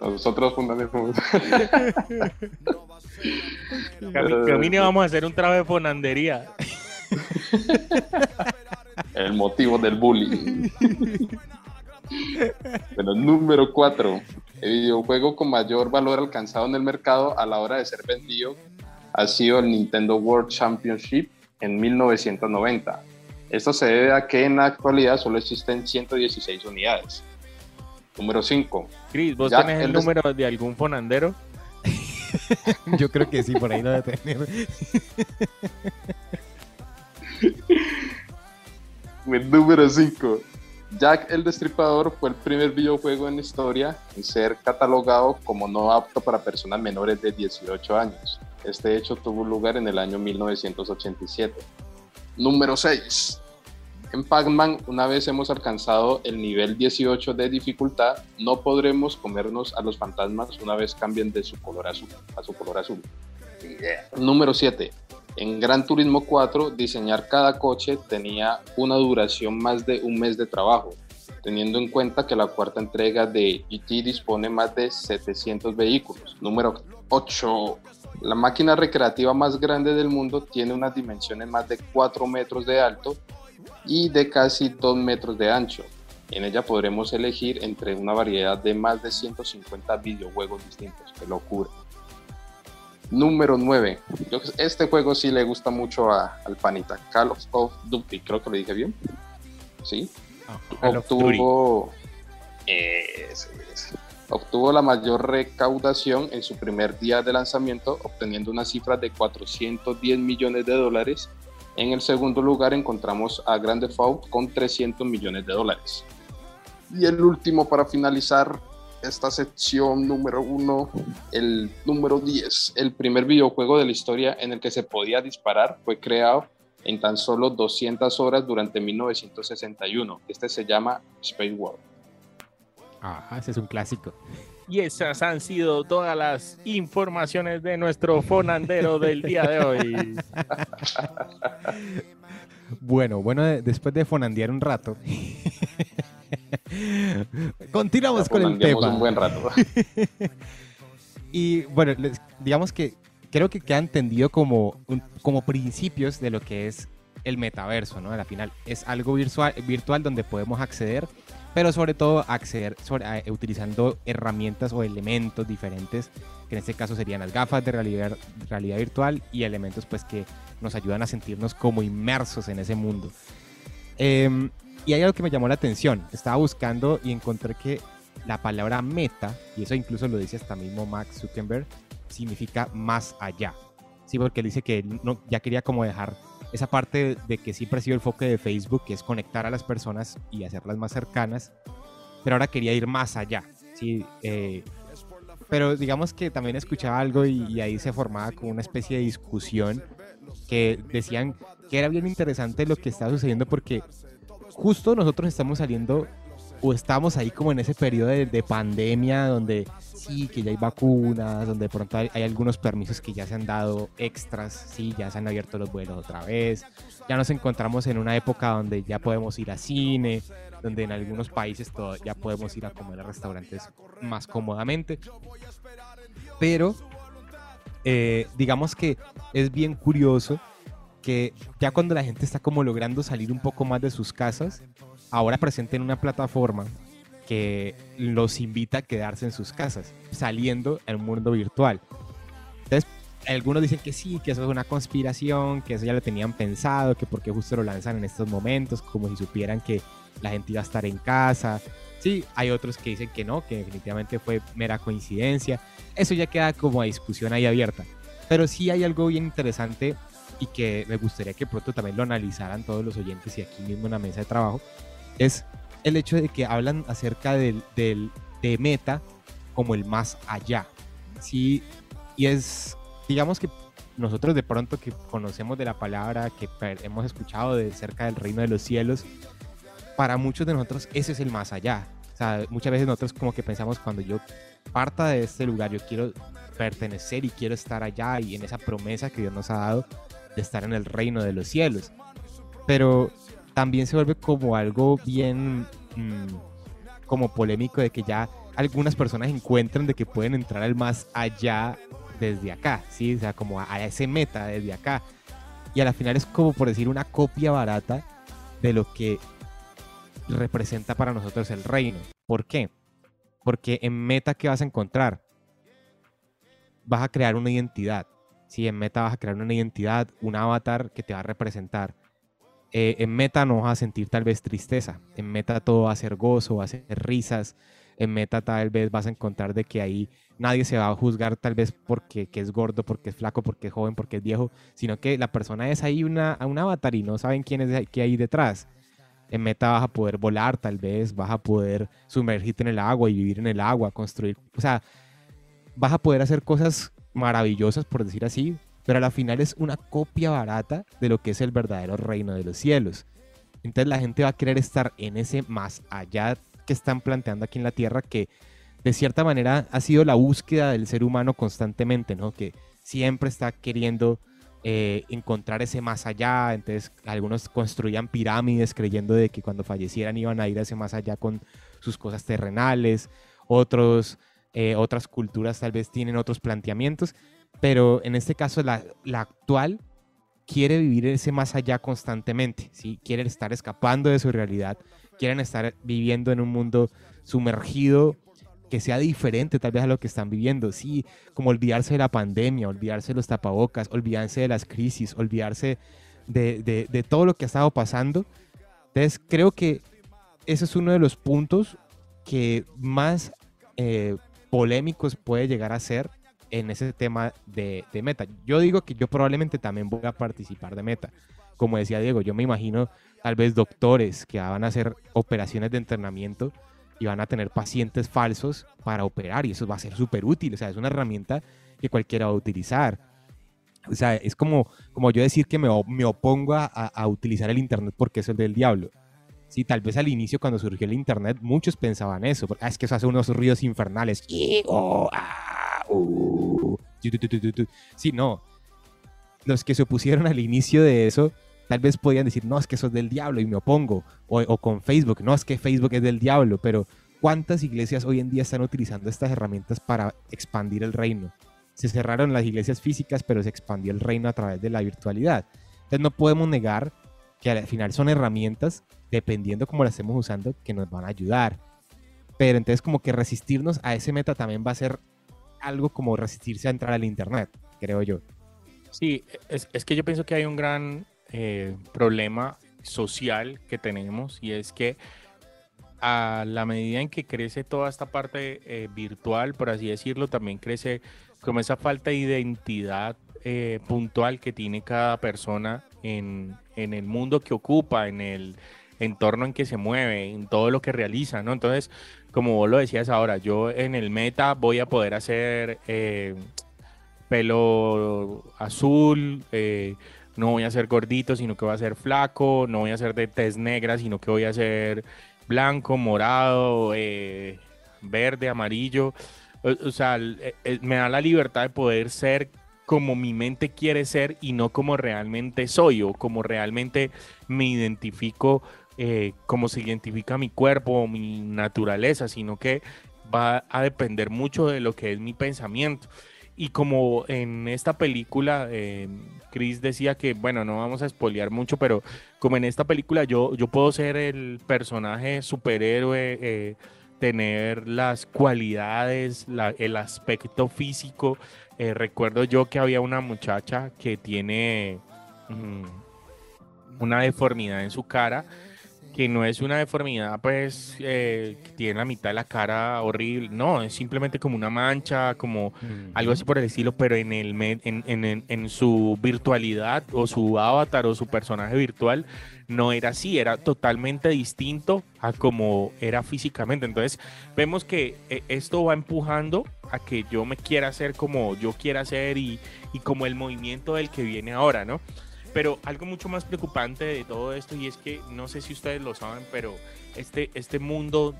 Nosotros. [LAUGHS] Cami- Camine, vamos a hacer un trabajo de fonandería. [LAUGHS] El motivo del bullying. bueno, número 4. El videojuego con mayor valor alcanzado en el mercado a la hora de ser vendido ha sido el Nintendo World Championship en 1990. Esto se debe a que en la actualidad solo existen 116 unidades. Número 5. Chris, ¿vos Ya, tenés el el des- número de algún fonandero? [LAUGHS] Yo creo que sí, por ahí lo de tener. [LAUGHS] El número 5. Jack el Destripador fue el primer videojuego en la historia en ser catalogado como no apto para personas menores de 18 años. Este hecho tuvo lugar en el año 1987. Número 6. En Pac-Man, una vez hemos alcanzado el nivel 18 de dificultad, no podremos comernos a los fantasmas una vez cambien de su color azul a su color azul. Número 7. En Gran Turismo 4, diseñar cada coche tenía una duración más de un mes de trabajo, teniendo en cuenta que la cuarta entrega de GT dispone más de 700 vehículos. Número 8. La máquina recreativa más grande del mundo tiene unas dimensiones más de 4 metros de alto y de casi 2 metros de ancho. En ella podremos elegir entre una variedad de más de 150 videojuegos distintos. ¡Qué locura! Número 9. Yo- este juego sí le gusta mucho a- al panita. Call of Duty, creo que lo dije bien. ¿Sí? Of Obtuvo. Ese, ese. obtuvo la mayor recaudación en su primer día de lanzamiento, obteniendo una cifra de 410 millones de dólares. En el segundo lugar encontramos a Grand Theft Auto con 300 millones de dólares. Y el último para finalizar esta sección número uno, el número 10, el primer videojuego de la historia en el que se podía disparar, fue creado en tan solo 200 horas durante 1961. Este se llama Space War. Ah, ese es un clásico. Y esas han sido todas las informaciones de nuestro fonandero del día de hoy. Bueno, bueno, después de fonandear un rato, continuamos con el tema. un buen rato. [LAUGHS] y bueno, digamos que creo que queda entendido como, como principios de lo que es el metaverso, ¿no? Al final es algo virtual, virtual donde podemos acceder pero sobre todo acceder utilizando herramientas o elementos diferentes, que en este caso serían las gafas de realidad, realidad virtual y elementos pues que nos ayudan a sentirnos como inmersos en ese mundo. Em, y hay algo que me llamó la atención, estaba buscando y encontré que la palabra meta, y eso incluso lo dice hasta mismo Max Zuckerberg, significa más allá. Sí, porque él dice que no, ya quería como dejar esa parte de que siempre ha sido el foco de Facebook, que es conectar a las personas y hacerlas más cercanas, pero ahora quería ir más allá. ¿sí? Eh, pero digamos que también escuchaba algo y, ahí se formaba como una especie de discusión que decían que era bien interesante lo que estaba sucediendo porque justo nosotros estamos saliendo o estamos ahí como en ese periodo de, pandemia donde sí, que ya hay vacunas, donde de pronto hay, algunos permisos que ya se han dado extras, sí, ya se han abierto los vuelos otra vez, ya nos encontramos en una época donde ya podemos ir a cine, donde en algunos países ya podemos ir a comer a restaurantes más cómodamente, pero eh, digamos que es bien curioso que ya cuando la gente está como logrando salir un poco más de sus casas, ahora presenten una plataforma que los invita a quedarse en sus casas, saliendo al mundo virtual. Entonces, algunos dicen que sí, que eso es una conspiración, que eso ya lo tenían pensado, que porque justo lo lanzan en estos momentos, como si supieran que la gente iba a estar en casa. Sí, hay otros que dicen que no, que definitivamente fue mera coincidencia. Eso ya queda como a discusión ahí abierta. Pero sí hay algo bien interesante y que me gustaría que pronto también lo analizaran todos los oyentes y aquí mismo en la mesa de trabajo, es el hecho de que hablan acerca del, de meta como el más allá. Sí, y es, digamos que nosotros de pronto que conocemos de la palabra, que hemos escuchado de cerca del reino de los cielos, para muchos de nosotros ese es el más allá. Muchas veces nosotros como que pensamos cuando yo parta de este lugar, yo quiero pertenecer y quiero estar allá y en esa promesa que Dios nos ha dado de estar en el reino de los cielos. Pero también se vuelve como algo bien mm, como polémico de que ya algunas personas encuentran de que pueden entrar al más allá desde acá, ¿sí? O sea, como a, ese meta desde acá. Y a la final es como por decir una copia barata de lo que representa para nosotros el reino. ¿Por qué? Porque en meta, ¿qué vas a encontrar? Vas a crear una identidad. Sí, en meta vas a crear una identidad, un avatar que te va a representar eh, en meta no vas a sentir tal vez tristeza, en meta todo va a ser gozo, va a ser risas, en meta tal vez vas a encontrar de que ahí nadie se va a juzgar tal vez porque es gordo, porque es flaco, porque es joven, porque es viejo, sino que la persona es ahí una, un avatar y no saben quién es qué hay detrás. En meta vas a poder volar tal vez, vas a poder sumergirte en el agua y vivir en el agua, construir, o sea, vas a poder hacer cosas maravillosas, por decir así, pero a la final es una copia barata de lo que es el verdadero reino de los cielos. Entonces la gente va a querer estar en ese más allá que están planteando aquí en la tierra, que de cierta manera ha sido la búsqueda del ser humano constantemente, ¿no? Que siempre está queriendo eh, encontrar ese más allá. Entonces algunos construían pirámides creyendo de que cuando fallecieran iban a ir a ese más allá con sus cosas terrenales. Otros, eh, otras culturas tal vez tienen otros planteamientos pero en este caso la, actual quiere vivir ese más allá constantemente, ¿sí? Quieren estar escapando de su realidad, quieren estar viviendo en un mundo sumergido que sea diferente tal vez a lo que están viviendo, sí, como olvidarse de la pandemia, olvidarse de los tapabocas, olvidarse de las crisis, olvidarse de, de todo lo que ha estado pasando. Entonces creo que ese es uno de los puntos que más eh, polémicos puede llegar a ser en ese tema de, de, meta. Yo digo que yo probablemente también voy a participar de meta. Como decía Diego, yo me imagino tal vez doctores que van a hacer operaciones de entrenamiento y van a tener pacientes falsos para operar y eso va a ser súper útil. O sea, es una herramienta que cualquiera va a utilizar. O sea, es como, como yo decir que me, me opongo a, utilizar el Internet porque es del diablo. Sí, tal vez al inicio cuando surgió el Internet muchos pensaban eso. Ah, es que eso hace unos ruidos infernales. Sí, no. Los que se opusieron al inicio de eso tal vez podían decir, no, es que eso es del diablo y me opongo. O, o, con Facebook, no, es que Facebook es del diablo. Pero ¿cuántas iglesias hoy en día están utilizando estas herramientas para expandir el reino? Se cerraron las iglesias físicas, pero se expandió el reino a través de la virtualidad. Entonces no podemos negar que al final son herramientas, dependiendo cómo las estemos usando, que nos van a ayudar. Pero entonces como que resistirnos a ese meta también va a ser algo como resistirse a entrar al Internet, creo yo. Sí, es, es que yo pienso que hay un gran eh, problema social que tenemos y es que a la medida en que crece toda esta parte eh, virtual, por así decirlo, también crece como esa falta de identidad eh, puntual que tiene cada persona en, en, el mundo que ocupa, en el entorno en que se mueve, en todo lo que realiza, ¿no? Entonces, como vos lo decías ahora, yo en el meta voy a poder hacer pelo azul, no voy a ser gordito, sino que voy a ser flaco, no voy a ser de tez negra, sino que voy a ser blanco, morado, eh, verde, amarillo. O, sea, eh, eh, me da la libertad de poder ser como mi mente quiere ser y no como realmente soy o como realmente me identifico, como se identifica mi cuerpo o mi naturaleza, sino que va a depender mucho de lo que es mi pensamiento. Y como en esta película, eh, Chris decía que, bueno, no vamos a espolear mucho, pero como en esta película yo, yo puedo ser el personaje superhéroe, eh, tener las cualidades, el aspecto físico. Eh, recuerdo yo que había una muchacha que tiene mm, una deformidad en su cara que no es una deformidad, pues, eh, que tiene la mitad de la cara horrible. No, es simplemente como una mancha, como algo así por el estilo, pero en, el, en, en, en, su virtualidad o su avatar o su personaje virtual no era así, era totalmente distinto a como era físicamente. Entonces, vemos que eh, esto va empujando a que yo me quiera hacer como yo quiera hacer y, y como el movimiento del que viene ahora, ¿no? Pero algo mucho más preocupante de todo esto, y es que no sé si ustedes lo saben, pero este, este mundo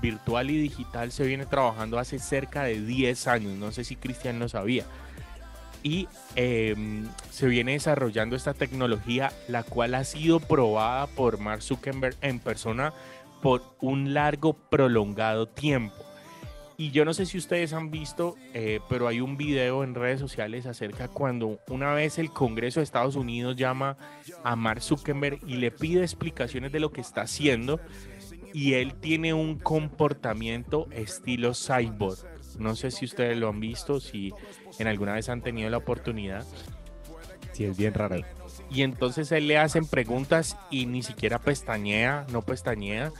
virtual y digital se viene trabajando hace cerca de 10 años. No sé si Cristian lo sabía. Y em, se viene desarrollando esta tecnología, la cual ha sido probada por Mark Zuckerberg en persona por un largo, prolongado tiempo. Y yo no sé si ustedes han visto, eh, pero hay un video en redes sociales acerca cuando una vez el Congreso de Estados Unidos llama a Mark Zuckerberg y le pide explicaciones de lo que está haciendo y él tiene un comportamiento estilo cyborg. No sé si ustedes lo han visto, si en alguna vez han tenido la oportunidad. Sí, es bien raro. Y entonces él le hacen preguntas y ni siquiera pestañea, no pestañea.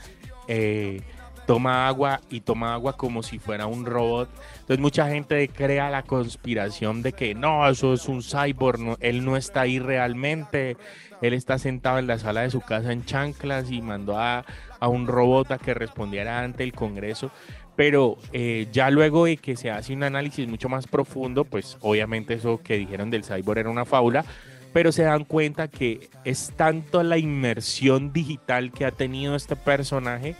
Eh, toma agua y toma agua como si fuera un robot. Entonces mucha gente crea la conspiración de que no, eso es un cyborg, él no está ahí realmente, él está sentado en la sala de su casa en chanclas y mandó a, un robot a que respondiera ante el Congreso. Pero eh, ya luego de que se hace un análisis mucho más profundo, pues obviamente eso que dijeron del cyborg era una fábula, pero se dan cuenta que es tanto la inmersión digital que ha tenido este personaje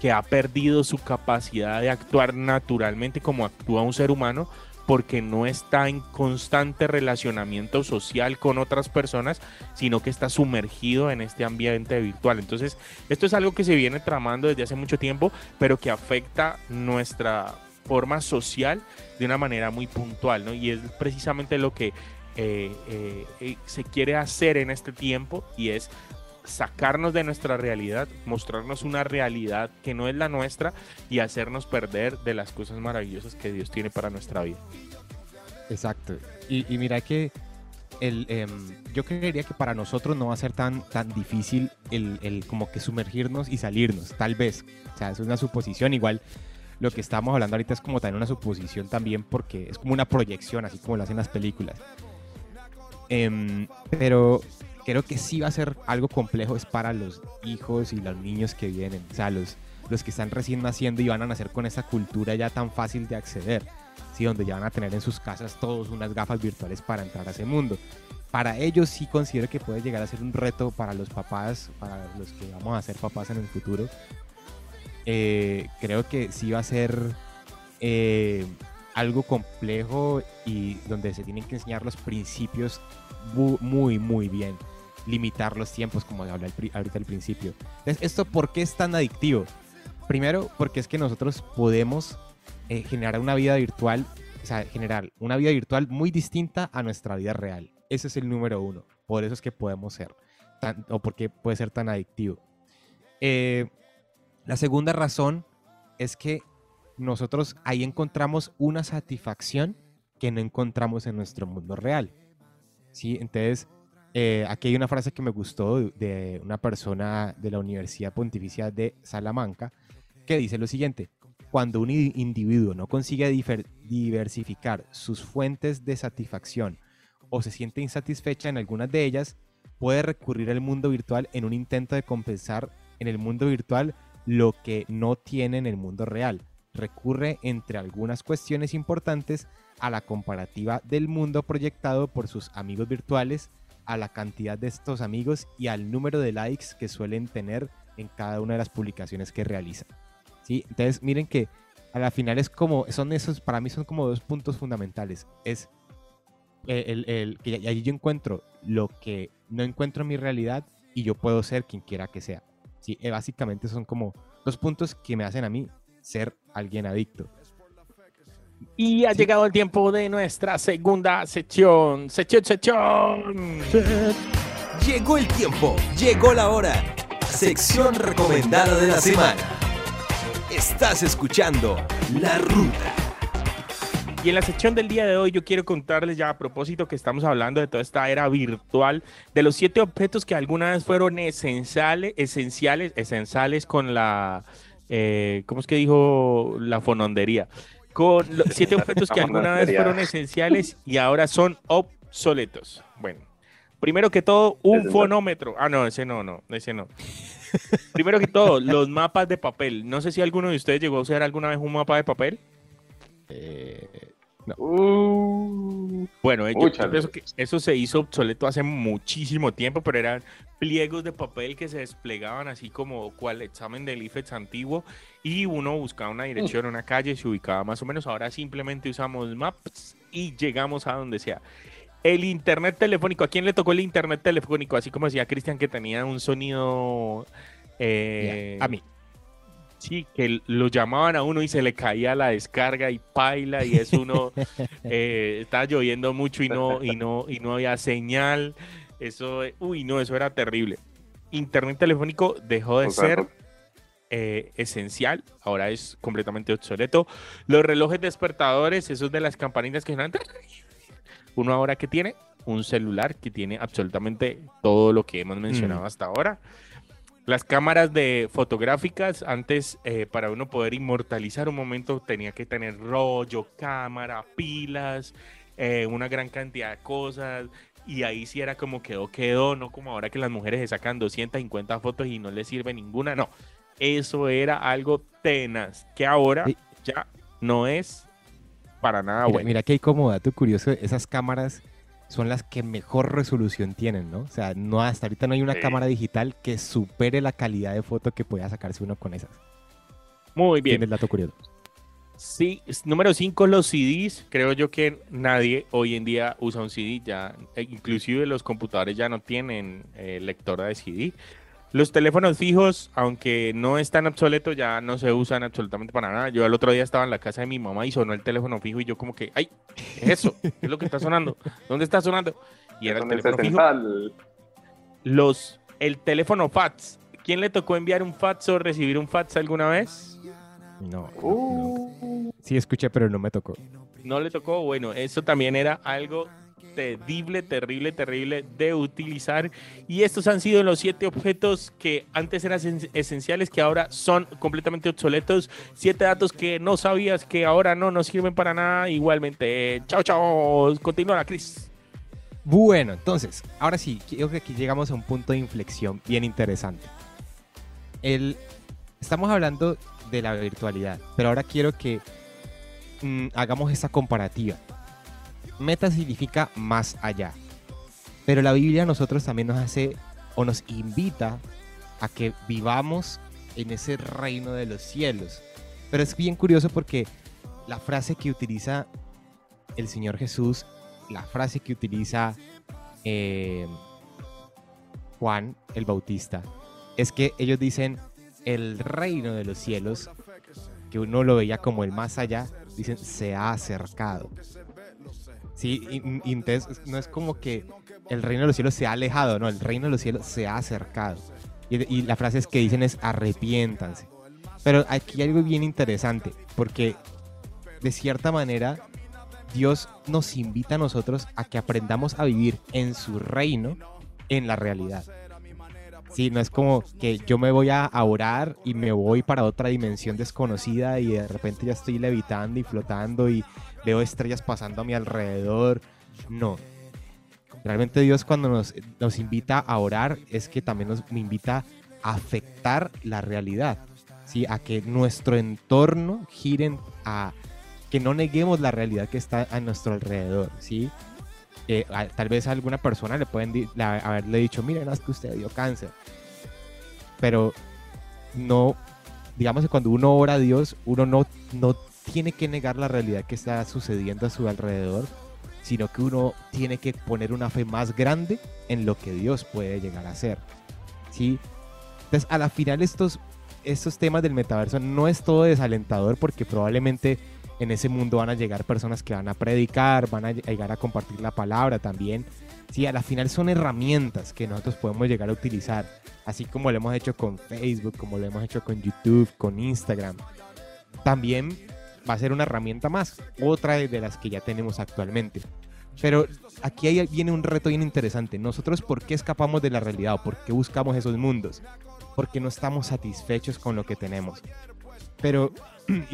que ha perdido su capacidad de actuar naturalmente como actúa un ser humano porque no está en constante relacionamiento social con otras personas, sino que está sumergido en este ambiente virtual. Entonces, esto es algo que se viene tramando desde hace mucho tiempo, pero que afecta nuestra forma social de una manera muy puntual, ¿no? Y es precisamente lo que eh, eh, eh, se quiere hacer en este tiempo y es sacarnos de nuestra realidad, mostrarnos una realidad que no es la nuestra y hacernos perder de las cosas maravillosas que Dios tiene para nuestra vida. Exacto. Y, mira que el, em, yo creería que para nosotros no va a ser tan, tan difícil el, el, como que sumergirnos y salirnos, tal vez. O sea, es una suposición igual. lo que estamos hablando ahorita es como también una suposición también porque es como una proyección, así como lo hacen las películas. Em, pero creo que sí va a ser algo complejo es para los hijos y los niños que vienen, o sea, los, los que están recién naciendo y van a nacer con esa cultura ya tan fácil de acceder, ¿sí? donde ya van a tener en sus casas todos unas gafas virtuales para entrar a ese mundo. Para ellos sí considero que puede llegar a ser un reto para los papás, para los que vamos a ser papás en el futuro. Eh, creo que sí va a ser eh, algo complejo y donde se tienen que enseñar los principios muy, muy bien limitar los tiempos, como hablé ahorita al principio. Entonces, ¿esto por qué es tan adictivo? Primero, porque es que nosotros podemos eh, generar una vida virtual, o sea, generar una vida virtual muy distinta a nuestra vida real. Ese es el número uno. Por eso es que podemos ser, tan, o porque puede ser tan adictivo. Eh, la segunda razón es que nosotros ahí encontramos una satisfacción que no encontramos en nuestro mundo real. ¿sí? Entonces, eh, aquí hay una frase que me gustó de una persona de la Universidad Pontificia de Salamanca que dice lo siguiente, cuando un individuo no consigue diversificar sus fuentes de satisfacción o se siente insatisfecha en algunas de ellas, puede recurrir al mundo virtual en un intento de compensar en el mundo virtual lo que no tiene en el mundo real. Recurre, entre algunas cuestiones importantes, a la comparativa del mundo proyectado por sus amigos virtuales a la cantidad de estos amigos y al número de likes que suelen tener en cada una de las publicaciones que realizan. ¿Sí? Entonces, miren que a la final es como, son esos, para mí son como dos puntos fundamentales. Es el, el, que allí yo encuentro lo que no encuentro en mi realidad y yo puedo ser quien quiera que sea. ¿Sí? Eh, básicamente son como dos puntos que me hacen a mí ser alguien adicto. Y ha llegado el tiempo de nuestra segunda sección. Sección, sección. Llegó el tiempo, llegó la hora. Sección recomendada de la semana. Estás escuchando La Ruta. Y en la sección del día de hoy yo quiero contarles ya a propósito que estamos hablando de toda esta era virtual, de los siete objetos que alguna vez fueron esenciales, esenciales, esenciales con la, eh, ¿cómo es que dijo la fonondería? Con los siete objetos que alguna vez fueron esenciales y ahora son obsoletos. Bueno, primero que todo, un fonómetro. Ah, no, ese no, no, ese no. primero que todo, los mapas de papel. No sé si alguno de ustedes llegó a usar alguna vez un mapa de papel. Eh, Uh, bueno, yo pienso que eso se hizo obsoleto hace muchísimo tiempo, pero eran pliegos de papel que se desplegaban así como cual examen del IFEX antiguo y uno buscaba una dirección, una calle, se ubicaba más o menos. Ahora simplemente usamos maps y llegamos a donde sea. El internet telefónico, ¿a quién le tocó el internet telefónico? Así como decía Cristian que tenía un sonido... Eh, a mí. Sí, que lo llamaban a uno y se le caía la descarga y paila y es uno [LAUGHS] eh, estaba lloviendo mucho y no y no y no había señal. Eso, uy, no, eso era terrible. Internet telefónico dejó de ser eh, esencial, ahora es completamente obsoleto. Los relojes despertadores, esos de las campanitas que suenan, uno ahora que tiene un celular que tiene absolutamente todo lo que hemos mencionado mm. hasta ahora. Las cámaras de fotográficas, antes eh, para uno poder inmortalizar un momento tenía que tener rollo, cámara, pilas, eh, una gran cantidad de cosas. Y ahí sí era como quedó, quedó, no como ahora que las mujeres se sacan 250 fotos y no les sirve ninguna. No, eso era algo tenaz, que ahora ya no es para nada bueno. Mira que hay como dato curioso, esas cámaras son las que mejor resolución tienen, ¿no? O sea, no hasta ahorita no hay una cámara digital que supere la calidad de foto que pueda sacarse uno con esas. Muy bien. Tiene el dato curioso. Sí, número 5, los CDs. Creo yo que nadie hoy en día usa un CD. Ya, e inclusive los computadores ya no tienen eh, lectora de CD. Los teléfonos fijos, aunque no están obsoletos, ya no se usan absolutamente para nada. Yo el otro día estaba en la casa de mi mamá y sonó el teléfono fijo y yo como que, ay, ¿qué es eso? ¿Qué es lo que está sonando? ¿Dónde está sonando? Y era el teléfono fijo. Los, el teléfono fax. ¿Quién le tocó enviar un fax o recibir un fax alguna vez? No. Uh. Sí escuché, pero no me tocó. No le tocó. Bueno, eso también era algo terrible, terrible, terrible de utilizar. Y estos han sido los siete objetos que antes eran esenciales, que ahora son completamente obsoletos. Siete datos que no sabías que ahora no nos sirven para nada. Igualmente, chao, chao. Continúa, Cris. Bueno, entonces, ahora sí, creo que aquí llegamos a un punto de inflexión bien interesante. El, estamos hablando de la virtualidad, pero ahora quiero que mm, hagamos esa comparativa. Meta significa más allá, pero la Biblia a nosotros también nos hace o nos invita a que vivamos en ese reino de los cielos. Pero es bien curioso porque la frase que utiliza el Señor Jesús la frase que utiliza eh, Juan el Bautista es que ellos dicen el reino de los cielos, que uno lo veía como el más allá, dicen se ha acercado. Sí, no es como que el reino de los cielos se ha alejado, no, el reino de los cielos se ha acercado. Y, la frase que dicen es arrepiéntanse. Pero aquí hay algo bien interesante, porque de cierta manera Dios nos invita a nosotros a que aprendamos a vivir en su reino, en la realidad. Sí, no es como que yo me voy a orar y me voy para otra dimensión desconocida y de repente ya estoy levitando y flotando y veo estrellas pasando a mi alrededor. No. Realmente Dios cuando nos, nos invita a orar es que también nos invita a afectar la realidad. ¿sí? A que nuestro entorno gire a que no neguemos la realidad que está a nuestro alrededor, ¿sí? Eh, tal vez a alguna persona le pueden haberle dicho, miren, es que usted dio cáncer. Pero no, digamos que cuando uno ora a Dios, uno no, no tiene que negar la realidad que está sucediendo a su alrededor, sino que uno tiene que poner una fe más grande en lo que Dios puede llegar a hacer. ¿sí? Entonces, a la final estos, estos temas del metaverso no es todo desalentador porque probablemente en ese mundo van a llegar personas que van a predicar, van a llegar a compartir la palabra también. Sí, a la final son herramientas que nosotros podemos llegar a utilizar, así como lo hemos hecho con Facebook, como lo hemos hecho con YouTube, con Instagram. También va a ser una herramienta más, otra de las que ya tenemos actualmente. Pero aquí viene un reto bien interesante. Nosotros, ¿por qué escapamos de la realidad por qué buscamos esos mundos? Porque no estamos satisfechos con lo que tenemos. Pero, [CLEARS THROAT]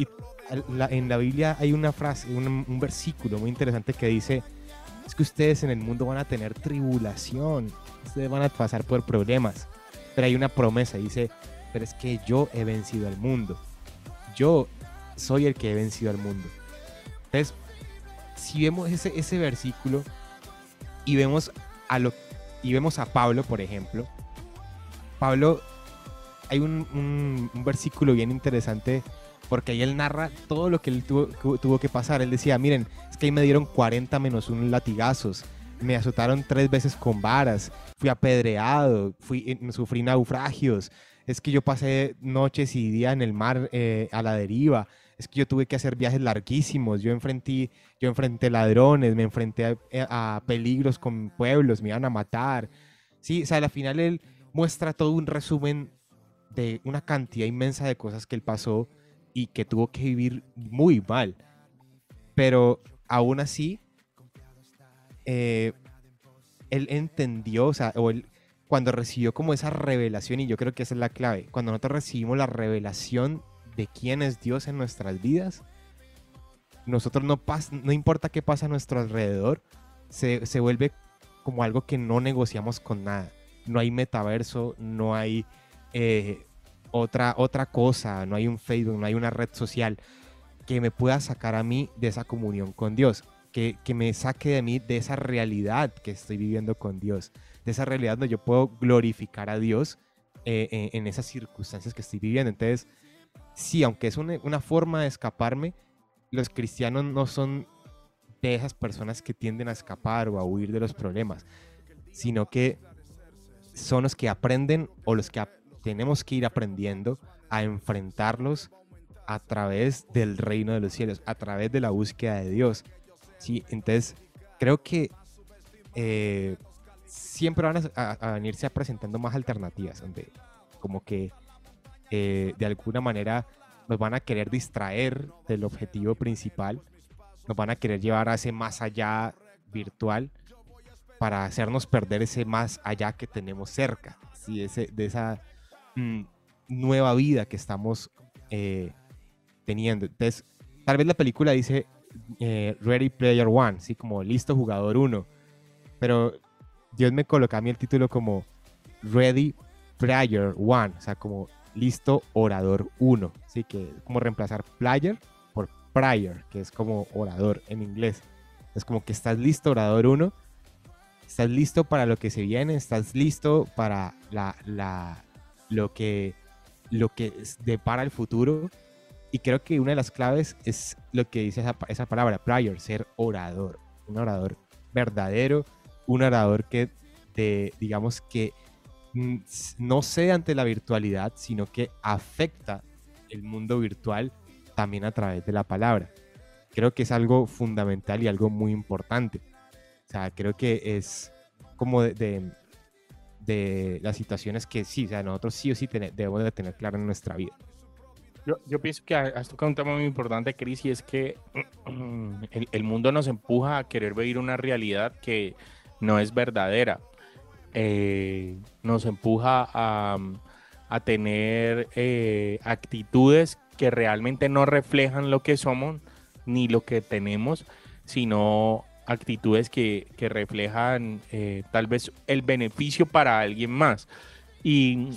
en la Biblia hay una frase, un, versículo muy interesante que dice, es que ustedes en el mundo van a tener tribulación, ustedes van a pasar por problemas, pero hay una promesa, dice, pero es que yo he vencido al mundo, yo soy el que he vencido al mundo. Entonces, si vemos ese, ese versículo y vemos a lo y vemos a Pablo, por ejemplo, Pablo, hay un, un versículo bien interesante porque ahí él narra todo lo que él tuvo, que pasar. Él decía, miren, es que ahí me dieron 40 menos un latigazos, me azotaron tres veces con varas, fui apedreado, fui, eh, sufrí naufragios, es que yo pasé noches y días en el mar eh, a la deriva, es que yo tuve que hacer viajes larguísimos, yo enfrenté, yo enfrenté ladrones, me enfrenté a, eh, a peligros con pueblos, me iban a matar. Sí, o sea, al final él muestra todo un resumen de una cantidad inmensa de cosas que él pasó y que tuvo que vivir muy mal. Pero aún así, eh, él entendió, o sea, o él, cuando recibió como esa revelación, y yo creo que esa es la clave, cuando nosotros recibimos la revelación de quién es Dios en nuestras vidas, nosotros no, no importa qué pasa a nuestro alrededor, se, se vuelve como algo que no negociamos con nada. No hay metaverso, no hay eh, otra, otra cosa, no hay un Facebook, no hay una red social que me pueda sacar a mí de esa comunión con Dios, que, me saque de mí de esa realidad que estoy viviendo con Dios, de esa realidad donde yo puedo glorificar a Dios eh, en, esas circunstancias que estoy viviendo. Entonces, sí, aunque es una, una forma de escaparme, los cristianos no son de esas personas que tienden a escapar o a huir de los problemas, sino que son los que aprenden o los que tenemos que ir aprendiendo a enfrentarlos a través del reino de los cielos, a través de la búsqueda de Dios. ¿sí? Entonces, creo que eh, siempre van a, a, venirse presentando más alternativas, donde como que eh, de alguna manera nos van a querer distraer del objetivo principal, nos van a querer llevar a ese más allá virtual, para hacernos perder ese más allá que tenemos cerca, ¿sí? ese, de esa mm, nueva vida que estamos eh, teniendo. Entonces, tal vez la película dice eh, Ready Player One, ¿sí? como listo jugador uno, pero Dios me coloca a mí el título como Ready Player One, o sea, como listo orador uno, ¿sí? que como reemplazar player por prior, que es como orador en inglés. Es como que estás listo orador uno, estás listo para lo que se viene, estás listo para la, lo que lo que depara el futuro. Y creo que una de las claves es lo que dice esa, esa palabra, prior, ser orador. Un orador verdadero, un orador que, de, digamos que mm, no cede ante la virtualidad, sino que afecta el mundo virtual también a través de la palabra. Creo que es algo fundamental y algo muy importante. O sea, creo que es como de, de, las situaciones que sí, o sea, nosotros sí o sí debemos de tener claro en nuestra vida. Yo, pienso que has tocado un tema muy importante, Cris, y es que [CLEARS THROAT] el, el, mundo nos empuja a querer vivir una realidad que no es verdadera. Eh, nos empuja a, a tener eh, actitudes que realmente no reflejan lo que somos ni lo que tenemos, sino actitudes que, que reflejan eh, tal vez el beneficio para alguien más. Y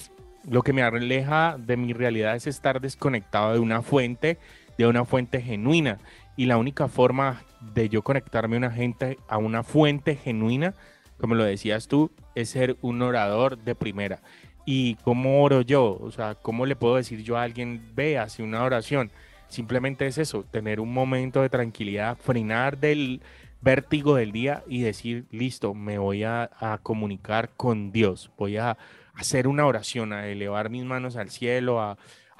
lo que me aleja de mi realidad es estar desconectado de una fuente, de una fuente genuina. Y la única forma de yo conectarme a una gente, a una fuente genuina, como lo decías tú, es ser un orador de primera. ¿Y cómo oro yo? O sea, ¿cómo le puedo decir yo a alguien, ve, hace una oración? Simplemente es eso, tener un momento de tranquilidad, frenar del vértigo del día y decir, listo, me voy a, comunicar con Dios, voy a hacer una oración, a elevar mis manos al cielo, a,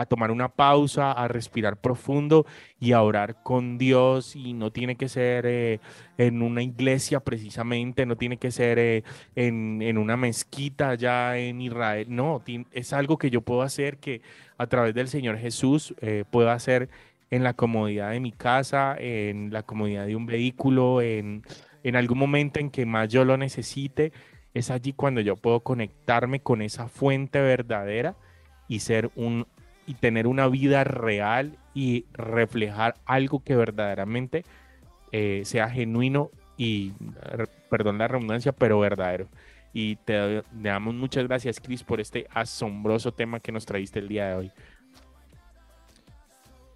tomar una pausa, a respirar profundo y a orar con Dios. Y no tiene que ser eh, en una iglesia precisamente, no tiene que ser eh, en, una mezquita allá en Israel. No, es algo que yo puedo hacer que a través del Señor Jesús eh, puedo hacer en la comodidad de mi casa, en la comodidad de un vehículo, en, algún momento en que más yo lo necesite. Es allí cuando yo puedo conectarme con esa fuente verdadera y ser un y tener una vida real y reflejar algo que verdaderamente eh, sea genuino y, perdón la redundancia, pero verdadero. Y te, damos muchas gracias, Chris, por este asombroso tema que nos traíste el día de hoy.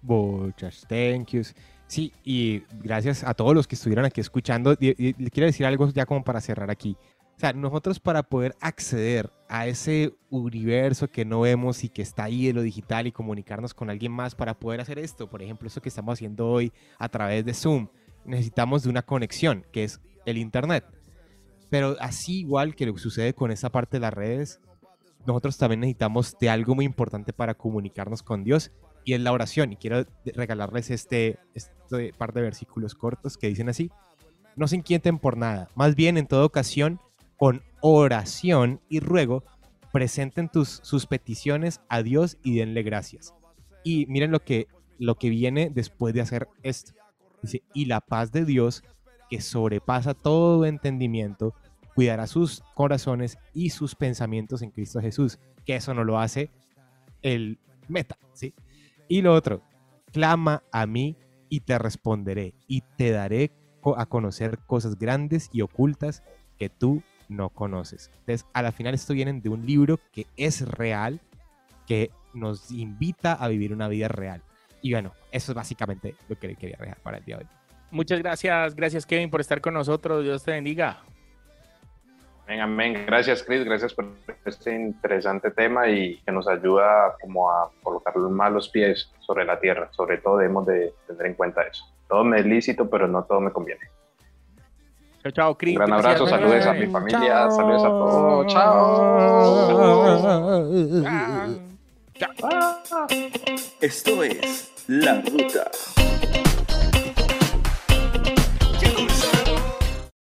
Muchas thank yous. Sí, y gracias a todos los que estuvieron aquí escuchando. y, quiero decir algo ya como para cerrar aquí. O sea, nosotros para poder acceder a ese universo que no vemos y que está ahí en lo digital y comunicarnos con alguien más para poder hacer esto, por ejemplo, eso que estamos haciendo hoy a través de Zoom, necesitamos de una conexión, que es el Internet. Pero así igual que lo que sucede con esa parte de las redes, nosotros también necesitamos de algo muy importante para comunicarnos con Dios y es la oración. Y quiero regalarles este, este par de versículos cortos que dicen así. No se inquieten por nada, más bien en toda ocasión con oración y ruego, presenten tus, sus peticiones a Dios y denle gracias. Y miren lo que, lo que viene después de hacer esto. Dice, y la paz de Dios, que sobrepasa todo entendimiento, cuidará sus corazones y sus pensamientos en Cristo Jesús. Que eso no lo hace el meta, ¿sí? Y lo otro, clama a mí y te responderé y te daré a conocer cosas grandes y ocultas que tú no conoces. Entonces, a la final esto viene de un libro que es real, que nos invita a vivir una vida real. Y bueno, eso es básicamente lo que quería dejar para el día de hoy. Muchas gracias, gracias Kevin por estar con nosotros. Dios te bendiga. Amén, amén. Gracias, Chris. Gracias por este interesante tema y que nos ayuda como a colocar más los pies sobre la tierra. Sobre todo debemos de tener en cuenta eso. Todo me es lícito, pero no todo me conviene. Chao, chao, Cris. Un gran abrazo, saludos a mi familia, saludos a todos. Chao. Chao. Esto es La Ruta.